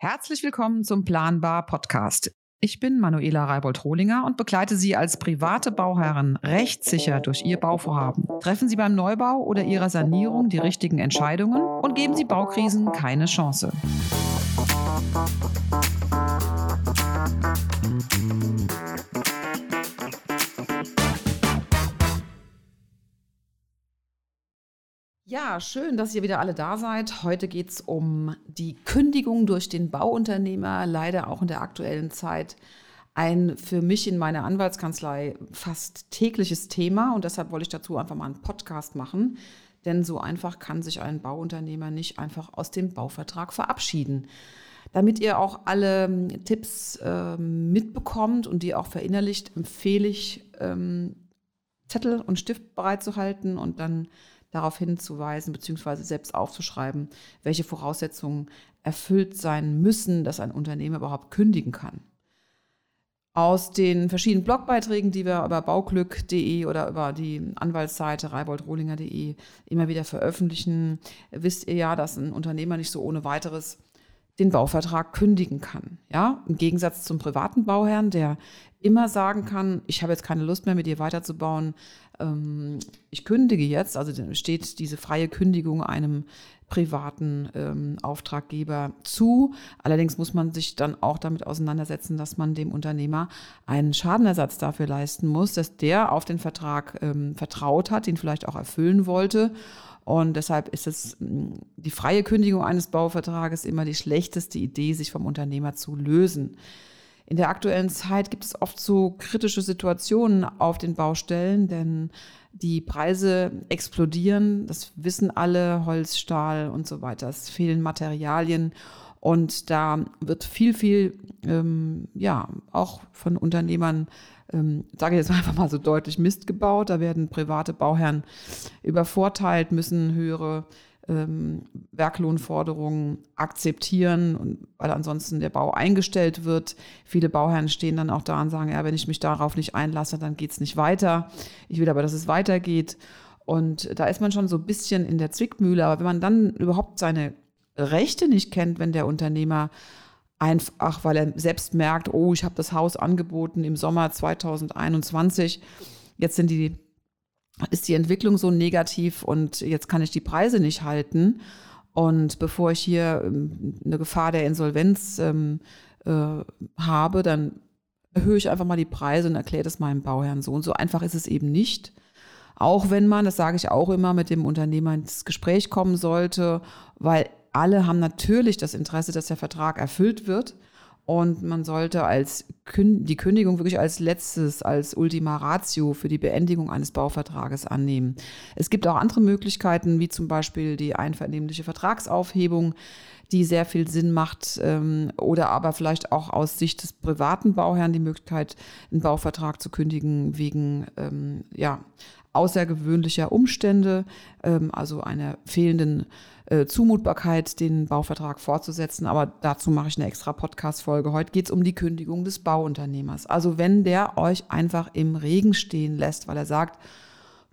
Herzlich willkommen zum Planbar Podcast. Ich bin Manuela Reibold-Rohlinger und begleite Sie als private Bauherren rechtssicher durch Ihr Bauvorhaben. Treffen Sie beim Neubau oder Ihrer Sanierung die richtigen Entscheidungen und geben Sie Baukrisen keine Chance. Ja, schön, dass ihr wieder alle da seid. Heute geht es um die Kündigung durch den Bauunternehmer, leider auch in der aktuellen Zeit ein für mich in meiner Anwaltskanzlei fast tägliches Thema und deshalb wollte ich dazu einfach mal einen Podcast machen, denn so einfach kann sich ein Bauunternehmer nicht einfach aus dem Bauvertrag verabschieden. Damit ihr auch alle ähm, Tipps äh, mitbekommt und die auch verinnerlicht, empfehle ich, ähm, Zettel und Stift bereitzuhalten und dann darauf hinzuweisen bzw. selbst aufzuschreiben, welche Voraussetzungen erfüllt sein müssen, dass ein Unternehmen überhaupt kündigen kann. Aus den verschiedenen Blogbeiträgen, die wir über bauglück.de oder über die Anwaltsseite reiboldrohlinger.de immer wieder veröffentlichen, wisst ihr ja, dass ein Unternehmer nicht so ohne weiteres den Bauvertrag kündigen kann. Ja, im Gegensatz zum privaten Bauherrn, der immer sagen kann, ich habe jetzt keine Lust mehr mit dir weiterzubauen, ähm, ich kündige jetzt, also steht diese freie Kündigung einem privaten ähm, Auftraggeber zu. Allerdings muss man sich dann auch damit auseinandersetzen, dass man dem Unternehmer einen Schadenersatz dafür leisten muss, dass der auf den Vertrag ähm, vertraut hat, den vielleicht auch erfüllen wollte. Und deshalb ist es die freie Kündigung eines Bauvertrages immer die schlechteste Idee, sich vom Unternehmer zu lösen. In der aktuellen Zeit gibt es oft so kritische Situationen auf den Baustellen, denn die Preise explodieren, das wissen alle, Holz, Stahl und so weiter. Es fehlen Materialien und da wird viel, viel, ähm, ja, auch von Unternehmern, ähm, sage ich jetzt einfach mal so deutlich, Mist gebaut. Da werden private Bauherren übervorteilt, müssen höhere ähm, Werklohnforderungen akzeptieren, und, weil ansonsten der Bau eingestellt wird. Viele Bauherren stehen dann auch da und sagen, ja, wenn ich mich darauf nicht einlasse, dann geht es nicht weiter. Ich will aber, dass es weitergeht. Und da ist man schon so ein bisschen in der Zwickmühle. Aber wenn man dann überhaupt seine Rechte nicht kennt, wenn der Unternehmer einfach, weil er selbst merkt, oh, ich habe das Haus angeboten im Sommer 2021, jetzt sind die ist die Entwicklung so negativ und jetzt kann ich die Preise nicht halten. Und bevor ich hier ähm, eine Gefahr der Insolvenz ähm, äh, habe, dann erhöhe ich einfach mal die Preise und erkläre das meinem Bauherrn so. Und so einfach ist es eben nicht. Auch wenn man, das sage ich auch immer, mit dem Unternehmer ins Gespräch kommen sollte, weil alle haben natürlich das Interesse, dass der Vertrag erfüllt wird. Und man sollte als die Kündigung wirklich als letztes, als Ultima Ratio für die Beendigung eines Bauvertrages annehmen. Es gibt auch andere Möglichkeiten, wie zum Beispiel die einvernehmliche Vertragsaufhebung, die sehr viel Sinn macht, ähm, oder aber vielleicht auch aus Sicht des privaten Bauherrn die Möglichkeit, einen Bauvertrag zu kündigen wegen ähm, ja, außergewöhnlicher Umstände, ähm, also einer fehlenden äh, Zumutbarkeit, den Bauvertrag fortzusetzen. Aber dazu mache ich eine extra Podcast-Folge. Heute geht es um die Kündigung des Bauunternehmers. Also wenn der euch einfach im Regen stehen lässt, weil er sagt,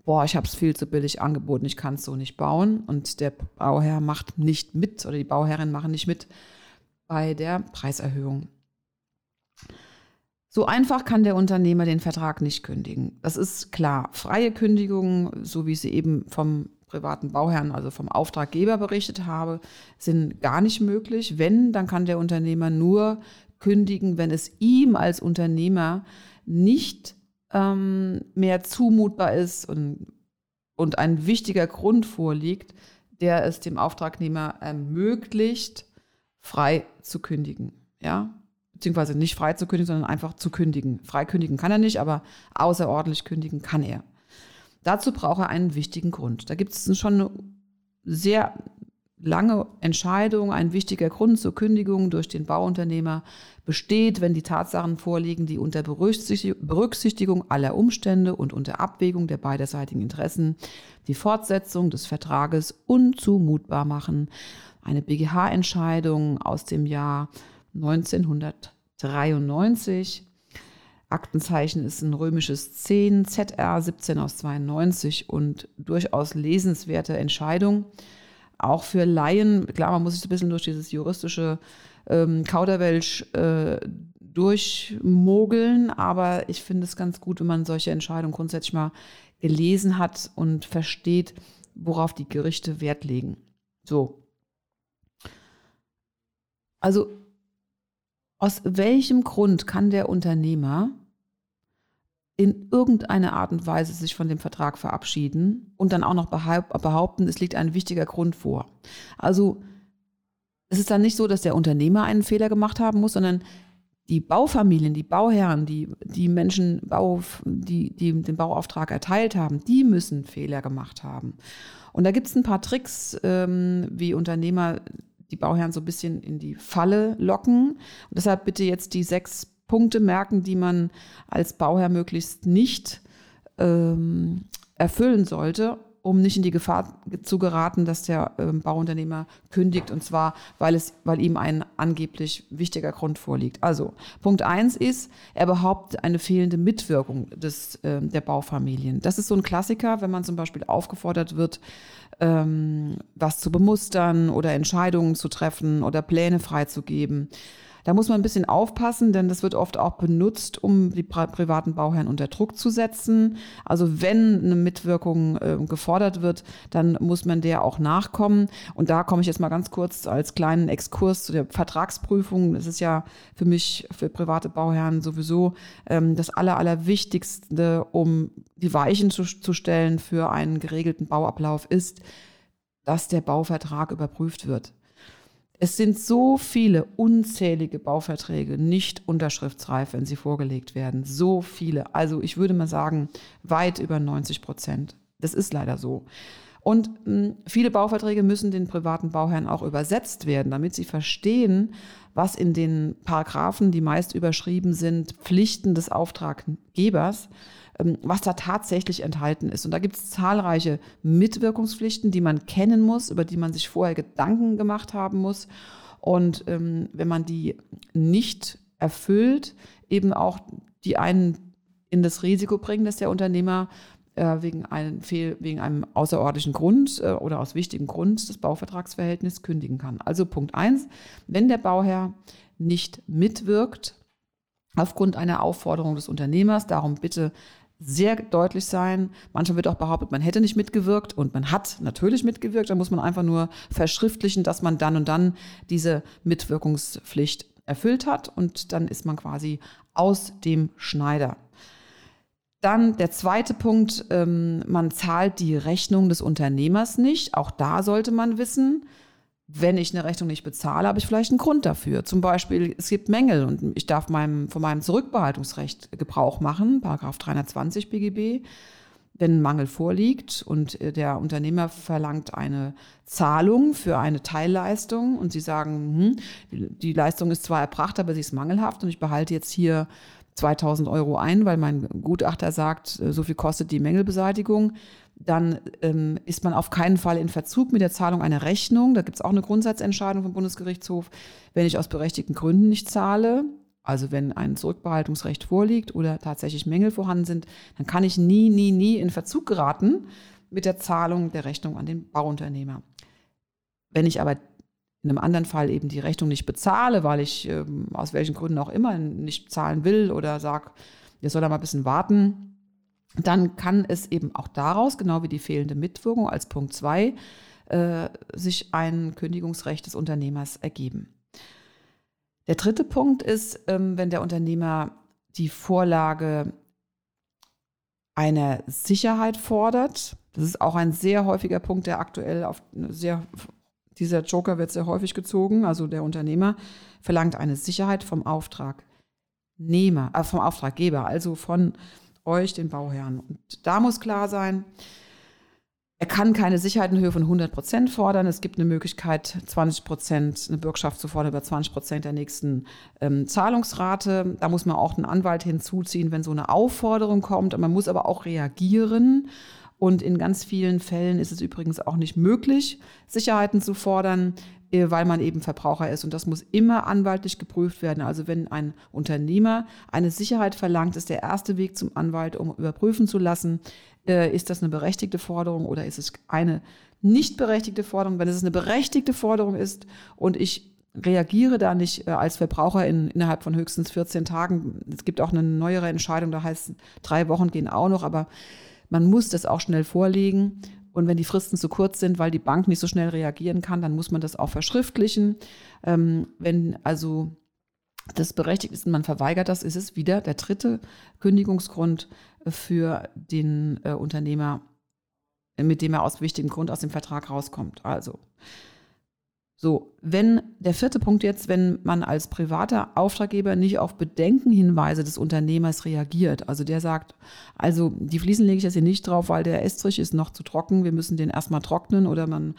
boah, ich habe es viel zu billig angeboten, ich kann es so nicht bauen und der Bauherr macht nicht mit oder die Bauherrin machen nicht mit bei der Preiserhöhung. So einfach kann der Unternehmer den Vertrag nicht kündigen. Das ist klar. Freie Kündigungen, so wie sie eben vom privaten Bauherrn, also vom Auftraggeber berichtet habe, sind gar nicht möglich. Wenn, dann kann der Unternehmer nur kündigen, wenn es ihm als Unternehmer nicht ähm, mehr zumutbar ist und, und ein wichtiger Grund vorliegt, der es dem Auftragnehmer ermöglicht, frei zu kündigen. Ja, beziehungsweise nicht frei zu kündigen, sondern einfach zu kündigen. Frei kündigen kann er nicht, aber außerordentlich kündigen kann er. Dazu braucht er einen wichtigen Grund. Da gibt es schon eine sehr lange Entscheidung, ein wichtiger Grund zur Kündigung durch den Bauunternehmer besteht, wenn die Tatsachen vorliegen, die unter Berücksichtigung aller Umstände und unter Abwägung der beiderseitigen Interessen die Fortsetzung des Vertrages unzumutbar machen. Eine BGH-Entscheidung aus dem Jahr 1993 Aktenzeichen ist ein römisches 10, ZR 17 aus 92 und durchaus lesenswerte Entscheidung. Auch für Laien, klar, man muss sich ein bisschen durch dieses juristische ähm, Kauderwelsch äh, durchmogeln, aber ich finde es ganz gut, wenn man solche Entscheidungen grundsätzlich mal gelesen hat und versteht, worauf die Gerichte Wert legen. So. Also, aus welchem Grund kann der Unternehmer in irgendeiner Art und Weise sich von dem Vertrag verabschieden und dann auch noch behaupten, es liegt ein wichtiger Grund vor? Also, es ist dann nicht so, dass der Unternehmer einen Fehler gemacht haben muss, sondern die Baufamilien, die Bauherren, die, die Menschen, Bau, die, die den Bauauftrag erteilt haben, die müssen Fehler gemacht haben. Und da gibt es ein paar Tricks, ähm, wie Unternehmer die Bauherren so ein bisschen in die Falle locken. Und deshalb bitte jetzt die sechs Punkte merken, die man als Bauherr möglichst nicht ähm, erfüllen sollte um nicht in die Gefahr zu geraten, dass der ähm, Bauunternehmer kündigt und zwar, weil, es, weil ihm ein angeblich wichtiger Grund vorliegt. Also Punkt eins ist, er behauptet eine fehlende Mitwirkung des, äh, der Baufamilien. Das ist so ein Klassiker, wenn man zum Beispiel aufgefordert wird, ähm, was zu bemustern oder Entscheidungen zu treffen oder Pläne freizugeben. Da muss man ein bisschen aufpassen, denn das wird oft auch benutzt, um die privaten Bauherren unter Druck zu setzen. Also wenn eine Mitwirkung äh, gefordert wird, dann muss man der auch nachkommen. Und da komme ich jetzt mal ganz kurz als kleinen Exkurs zu der Vertragsprüfung. Das ist ja für mich, für private Bauherren sowieso ähm, das Aller, Allerwichtigste, um die Weichen zu, zu stellen für einen geregelten Bauablauf ist, dass der Bauvertrag überprüft wird. Es sind so viele unzählige Bauverträge nicht unterschriftsreif, wenn sie vorgelegt werden. So viele. Also ich würde mal sagen, weit über 90 Prozent. Das ist leider so. Und mh, hm, viele Bauverträge müssen den privaten Bauherren auch übersetzt werden, damit sie verstehen, was in den Paragraphen, die meist überschrieben sind, Pflichten des Auftraggebers ähm, was da tatsächlich enthalten ist. Und da gibt es zahlreiche Mitwirkungspflichten, die man kennen muss, über die man sich vorher Gedanken gemacht haben muss. Und ähm, wenn man die nicht erfüllt, eben auch die einen in das Risiko bringen, dass der Unternehmer äh, wegen, einem Fehl, wegen einem außerordentlichen Grund äh, oder aus wichtigem Grund das Bauvertragsverhältnis kündigen kann. Also Punkt eins: wenn der Bauherr nicht mitwirkt, aufgrund einer Aufforderung des Unternehmers, darum bitte sehr deutlich sein. Manchmal wird auch behauptet, man hätte nicht mitgewirkt und man hat natürlich mitgewirkt. Da muss man einfach nur verschriftlichen, dass man dann und dann diese Mitwirkungspflicht erfüllt hat und dann ist man quasi aus dem Schneider. Dann der zweite Punkt, ähm, man zahlt die Rechnung des Unternehmers nicht. Auch da sollte man wissen, wenn ich eine Rechnung nicht bezahle, habe ich vielleicht einen Grund dafür. Zum Beispiel, es gibt Mängel und ich darf meinem, von meinem Zurückbehaltungsrecht Gebrauch machen, Paragraph 320 BGB. Wenn ein Mangel vorliegt und äh, der Unternehmer verlangt eine Zahlung für eine Teilleistung und Sie sagen, hm, die Leistung ist zwar erbracht, aber sie ist mangelhaft und ich behalte jetzt hier 2000 Euro ein, weil mein Gutachter sagt, äh, so viel kostet die Mängelbeseitigung, dann ähm, ist man auf keinen Fall in Verzug mit der Zahlung einer Rechnung. Da gibt es auch eine Grundsatzentscheidung vom Bundesgerichtshof. Wenn ich aus berechtigten Gründen nicht zahle, also wenn ein Zurückbehaltungsrecht vorliegt oder tatsächlich Mängel vorhanden sind, dann kann ich nie, nie, nie in Verzug geraten mit der Zahlung der Rechnung an den Bauunternehmer. Wenn ich aber in einem anderen Fall eben die Rechnung nicht bezahle, weil ich ähm, aus welchen Gründen auch immer nicht zahlen will oder sage, ihr soll da mal ein bisschen warten, dann kann es eben auch daraus, genau wie die fehlende Mitwirkung als Punkt 2, äh, sich ein Kündigungsrecht des Unternehmers ergeben. Der dritte Punkt ist, ähm, wenn der Unternehmer die Vorlage einer Sicherheit fordert. Das ist auch ein sehr häufiger Punkt, der aktuell auf sehr, dieser Joker wird sehr häufig gezogen. Also der Unternehmer verlangt eine Sicherheit vom Auftragnehmer, äh, vom Auftraggeber, also von euch, den Bauherren. Und da muss klar sein, er kann keine Sicherheit in Höhe von 100 Prozent fordern. Es gibt eine Möglichkeit, 20 Prozent, eine Bürgschaft zu fordern über 20 Prozent der nächsten ähm, Zahlungsrate. Da muss man auch einen Anwalt hinzuziehen, wenn so eine Aufforderung kommt. Man muss aber auch reagieren. Und in ganz vielen Fällen ist es übrigens auch nicht möglich, Sicherheiten zu fordern. Äh, weil man eben Verbraucher ist. Und das muss immer anwaltlich geprüft werden. Also wenn ein Unternehmer eine Sicherheit verlangt, ist der erste Weg zum Anwalt, um überprüfen zu lassen, äh, ist das eine berechtigte Forderung oder ist es eine nicht berechtigte Forderung. Wenn es eine berechtigte Forderung ist und ich reagiere da nicht äh, als Verbraucher in, innerhalb von höchstens 14 Tagen. Es gibt auch eine neuere Entscheidung, da heißt drei Wochen gehen auch noch, aber man muss das auch schnell vorlegen. Und wenn die Fristen zu kurz sind, weil die Bank nicht so schnell reagieren kann, dann muss man das auch verschriftlichen. Ähm, wenn also das berechtigt ist und man verweigert das, ist es wieder der dritte Kündigungsgrund für den äh, Unternehmer, mit dem er aus wichtigem Grund aus dem Vertrag rauskommt. Also so, wenn der vierte Punkt jetzt, wenn man als privater Auftraggeber nicht auf Bedenkenhinweise des Unternehmers reagiert, also der sagt, also die Fliesen lege ich jetzt hier nicht drauf, weil der Estrich ist noch zu trocken, wir müssen den erstmal trocknen oder man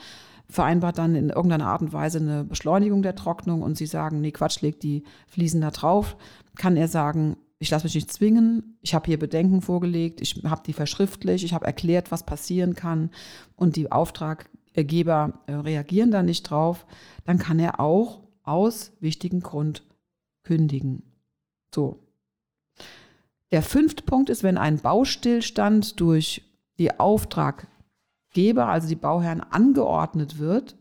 vereinbart dann in irgendeiner Art und Weise eine Beschleunigung der Trocknung und sie sagen, nee, Quatsch, leg die Fliesen da drauf, kann er sagen, ich lasse mich nicht zwingen, ich habe hier Bedenken vorgelegt, ich habe die verschriftlich, ich habe erklärt, was passieren kann. Und die Auftrag, Geber äh, reagieren da nicht drauf, dann kann er auch aus wichtigen Grund kündigen. So. Der fünfte Punkt ist, wenn ein Baustillstand durch die Auftraggeber, also die Bauherren, angeordnet wird.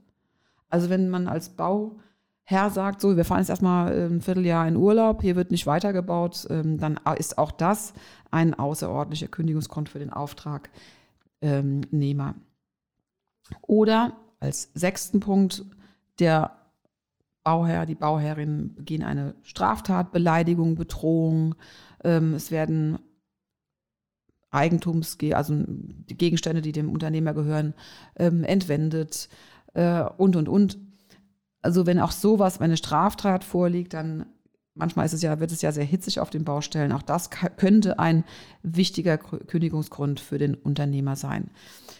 Also wenn man als Bauherr sagt, so, wir fahren jetzt erstmal äh, ein Vierteljahr in Urlaub, hier wird nicht weitergebaut, ähm, dann ist auch das ein außerordentlicher Kündigungsgrund für den Auftragnehmer. Oder als sechsten Punkt, der Bauherr, die Bauherrin begehen eine Straftat, Beleidigung, Bedrohung. Ähm, es werden Eigentums, also die Gegenstände, die dem Unternehmer gehören, ähm, entwendet äh, und, und, und. Also wenn auch sowas, wenn eine Straftat vorliegt, dann manchmal ist es ja, wird es ja sehr hitzig auf den Baustellen. Auch das könnte ein wichtiger Kündigungsgrund für den Unternehmer sein.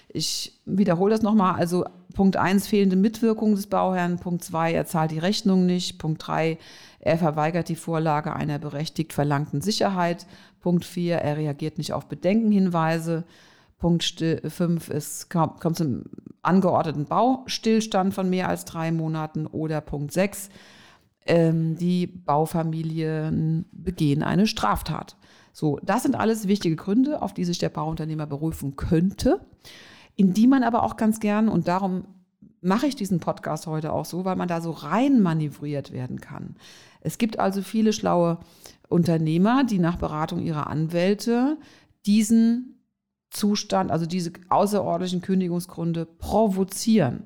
Ich wiederhole das nochmal. Also Punkt 1, fehlende Mitwirkung des Bauherrn. Punkt 2, er zahlt die Rechnung nicht. Punkt 3, er verweigert die Vorlage einer berechtigt verlangten Sicherheit. Punkt 4, er reagiert nicht auf Bedenkenhinweise. Punkt 5, es kommt zum angeordneten Baustillstand von mehr als drei Monaten. Oder Punkt 6, ähm, die Baufamilien begehen eine Straftat. So, das sind alles wichtige Gründe, auf die sich der Bauunternehmer berufen könnte in die man aber auch ganz gern, und darum mache ich diesen Podcast heute auch so, weil man da so rein manövriert werden kann. Es gibt also viele schlaue Unternehmer, die nach Beratung ihrer Anwälte diesen Zustand, also diese außerordentlichen Kündigungsgründe provozieren.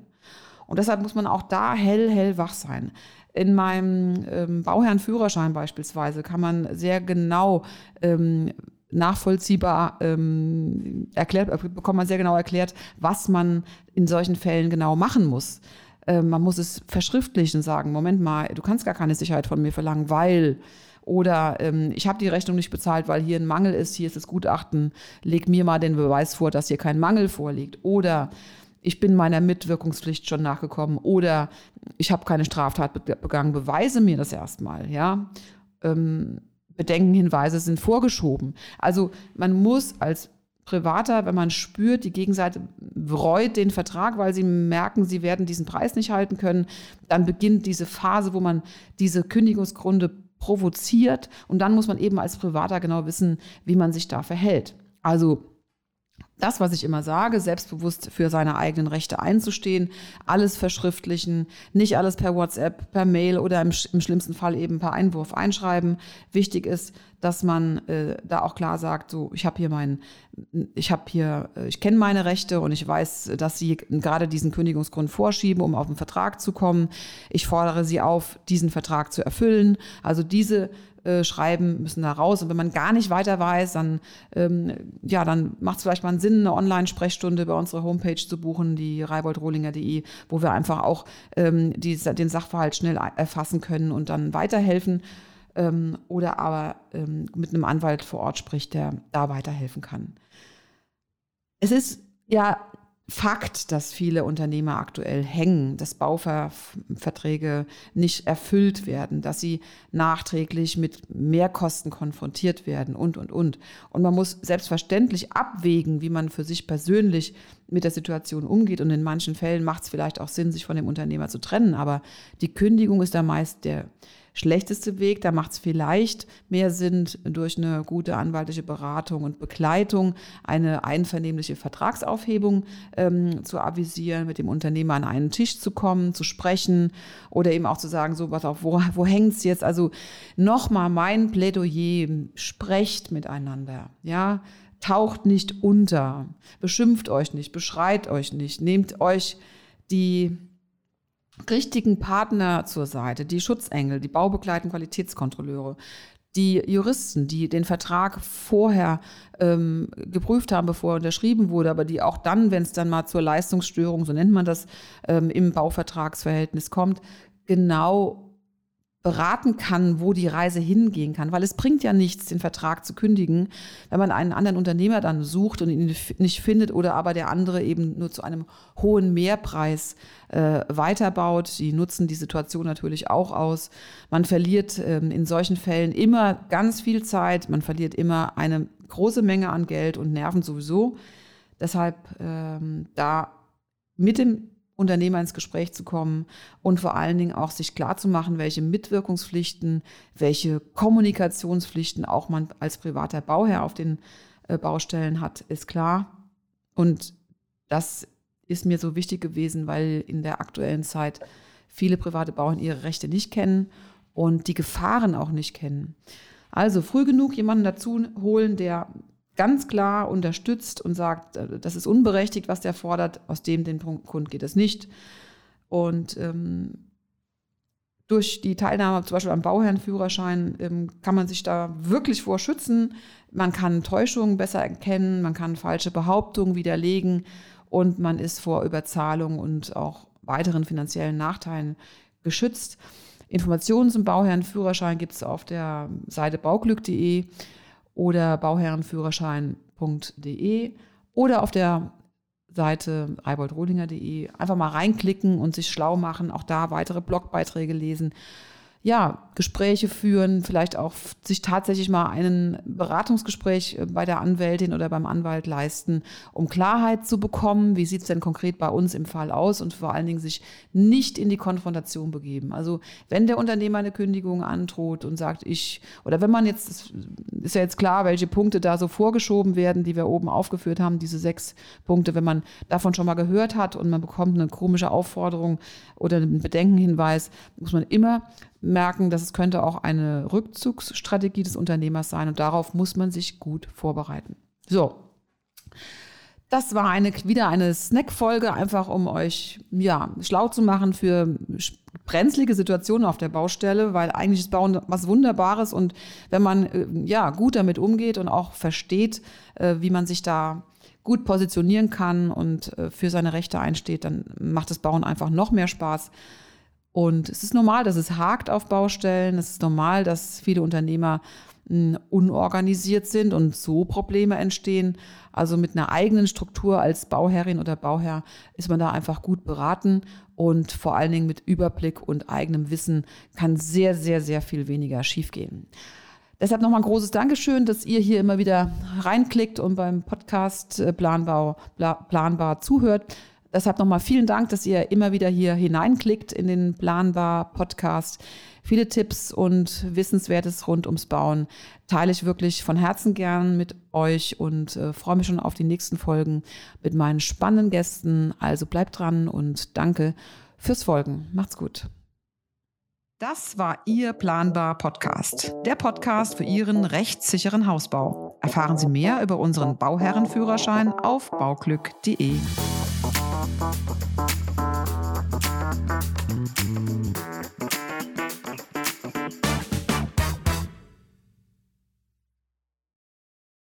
Und deshalb muss man auch da hell, hell wach sein. In meinem ähm, Bauherrenführerschein beispielsweise kann man sehr genau ähm, nachvollziehbar ähm, erklärt, äh, bekommt man sehr genau erklärt, was man in solchen Fällen genau machen muss. Ähm, man muss es verschriftlichen und sagen, Moment mal, du kannst gar keine Sicherheit von mir verlangen, weil oder ähm, ich habe die Rechnung nicht bezahlt, weil hier ein Mangel ist, hier ist das Gutachten, leg mir mal den Beweis vor, dass hier kein Mangel vorliegt. Oder ich bin meiner Mitwirkungspflicht schon nachgekommen oder ich habe keine Straftat begangen, beweise mir das erstmal, ja. Ähm, Bedenkenhinweise sind vorgeschoben. Also man muss als Privater, wenn man spürt, die Gegenseite bereut den Vertrag, weil sie merken, sie werden diesen Preis nicht halten können, dann beginnt diese Phase, wo man diese Kündigungsgründe provoziert und dann muss man eben als Privater genau wissen, wie man sich da verhält. Also das, was ich immer sage, selbstbewusst für seine eigenen Rechte einzustehen, alles verschriftlichen, nicht alles per WhatsApp, per Mail oder im, im schlimmsten Fall eben per Einwurf einschreiben. Wichtig ist, dass man äh, da auch klar sagt, so ich habe hier meinen, ich habe hier, äh, ich kenne meine Rechte und ich weiß, dass Sie gerade diesen Kündigungsgrund vorschieben, um auf den Vertrag zu kommen. Ich fordere Sie auf, diesen Vertrag zu erfüllen. Also diese äh, schreiben, müssen da raus. Und wenn man gar nicht weiter weiß, dann, ähm, ja, dann macht es vielleicht mal einen Sinn, eine Online-Sprechstunde über unsere Homepage zu buchen, die reiboldrohlinger.de, wo wir einfach auch ähm, die, den Sachverhalt schnell erfassen können und dann weiterhelfen. Ähm, oder aber ähm, mit einem Anwalt vor Ort spricht, der da weiterhelfen kann. Es ist ja Fakt, dass viele Unternehmer aktuell hängen, dass Bauverträge nicht erfüllt werden, dass sie nachträglich mit Mehrkosten konfrontiert werden und, und, und. Und man muss selbstverständlich abwägen, wie man für sich persönlich mit der Situation umgeht. Und in manchen Fällen macht es vielleicht auch Sinn, sich von dem Unternehmer zu trennen. Aber die Kündigung ist da meist der schlechteste Weg. Da macht es vielleicht mehr Sinn, durch eine gute anwaltliche Beratung und Begleitung eine einvernehmliche Vertragsaufhebung ähm, zu avisieren, mit dem Unternehmer an einen Tisch zu kommen, zu sprechen oder eben auch zu sagen, so was auf, wo, wo hängt es jetzt? Also nochmal mein Plädoyer, sprecht miteinander, ja, taucht nicht unter, beschimpft euch nicht, beschreit euch nicht, nehmt euch die richtigen Partner zur Seite, die Schutzengel, die baubegleitenden Qualitätskontrolleure, die Juristen, die den Vertrag vorher ähm, geprüft haben, bevor er unterschrieben wurde, aber die auch dann, wenn es dann mal zur Leistungsstörung, so nennt man das, ähm, im Bauvertragsverhältnis kommt, genau beraten kann, wo die Reise hingehen kann. Weil es bringt ja nichts, den Vertrag zu kündigen, wenn man einen anderen Unternehmer dann sucht und ihn nicht findet oder aber der andere eben nur zu einem hohen Mehrpreis äh, weiterbaut. Die nutzen die Situation natürlich auch aus. Man verliert ähm, in solchen Fällen immer ganz viel Zeit, man verliert immer eine große Menge an Geld und Nerven sowieso. Deshalb ähm, da mit dem Unternehmer ins Gespräch zu kommen und vor allen Dingen auch sich klarzumachen, welche Mitwirkungspflichten, welche Kommunikationspflichten auch man als privater Bauherr auf den äh, Baustellen hat, ist klar. Und das ist mir so wichtig gewesen, weil in der aktuellen Zeit viele private Bauern ihre Rechte nicht kennen und die Gefahren auch nicht kennen. Also früh genug jemanden dazu holen, der ganz klar unterstützt und sagt, äh, das ist unberechtigt, was der fordert, aus dem den Grund geht es nicht. Und ähm, durch die Teilnahme zum Beispiel am Bauherrenführerschein ähm, kann man sich da wirklich vor schützen. Man kann Täuschungen besser erkennen, man kann falsche Behauptungen widerlegen und man ist vor Überzahlung und auch weiteren finanziellen Nachteilen geschützt. Informationen zum Bauherrenführerschein gibt es auf der Seite bauglück.de oder bauherrenführerschein.de oder auf der Seite reiboldrohlinger.de einfach mal reinklicken und sich schlau machen, auch da weitere Blogbeiträge lesen. Ja, Gespräche führen, vielleicht auch sich tatsächlich mal ein Beratungsgespräch äh, bei der Anwältin oder beim Anwalt leisten, um Klarheit zu bekommen, wie sieht es denn konkret bei uns im Fall aus und vor allen Dingen sich nicht in die Konfrontation begeben. Also wenn der Unternehmer eine Kündigung androht und sagt, ich, oder wenn man jetzt, ist ja jetzt klar, welche Punkte da so vorgeschoben werden, die wir oben aufgeführt haben, diese sechs Punkte, wenn man davon schon mal gehört hat und man bekommt eine komische Aufforderung oder einen Bedenkenhinweis, muss man immer merken, dass es könnte auch eine Rückzugsstrategie des Unternehmers sein und darauf muss man sich gut vorbereiten. So. Das war eine, wieder eine Snack-Folge, einfach um euch ja, schlau zu machen für brenzlige Situationen auf der Baustelle, weil eigentlich ist Bauen was Wunderbares und wenn man äh, ja, gut damit umgeht und auch versteht, äh, wie man sich da gut positionieren kann und äh, für seine Rechte einsteht, dann macht das Bauen einfach noch mehr Spaß. Und es ist normal, dass es hakt auf Baustellen. Es ist normal, dass viele Unternehmer hm, unorganisiert sind und so Probleme entstehen. Also mit einer eigenen Struktur als Bauherrin oder Bauherr ist man da einfach gut beraten und vor allen Dingen mit Überblick und eigenem Wissen kann sehr, sehr, sehr viel weniger schiefgehen. Deshalb nochmal ein großes Dankeschön, dass ihr hier immer wieder reinklickt und beim Podcast äh, Planbau, planbar zuhört. Deshalb nochmal vielen Dank, dass ihr immer wieder hier hineinklickt in den Planbar Podcast. Viele Tipps und Wissenswertes rund ums Bauen teile ich wirklich von Herzen gern mit euch und äh, freue mich schon auf die nächsten Folgen mit meinen spannenden Gästen. Also bleibt dran und danke fürs Folgen. Macht's gut. Das war Ihr Planbar Podcast, der Podcast für Ihren rechtssicheren Hausbau. Erfahren Sie mehr über unseren Bauherrenführerschein auf bauglück.de. Bye.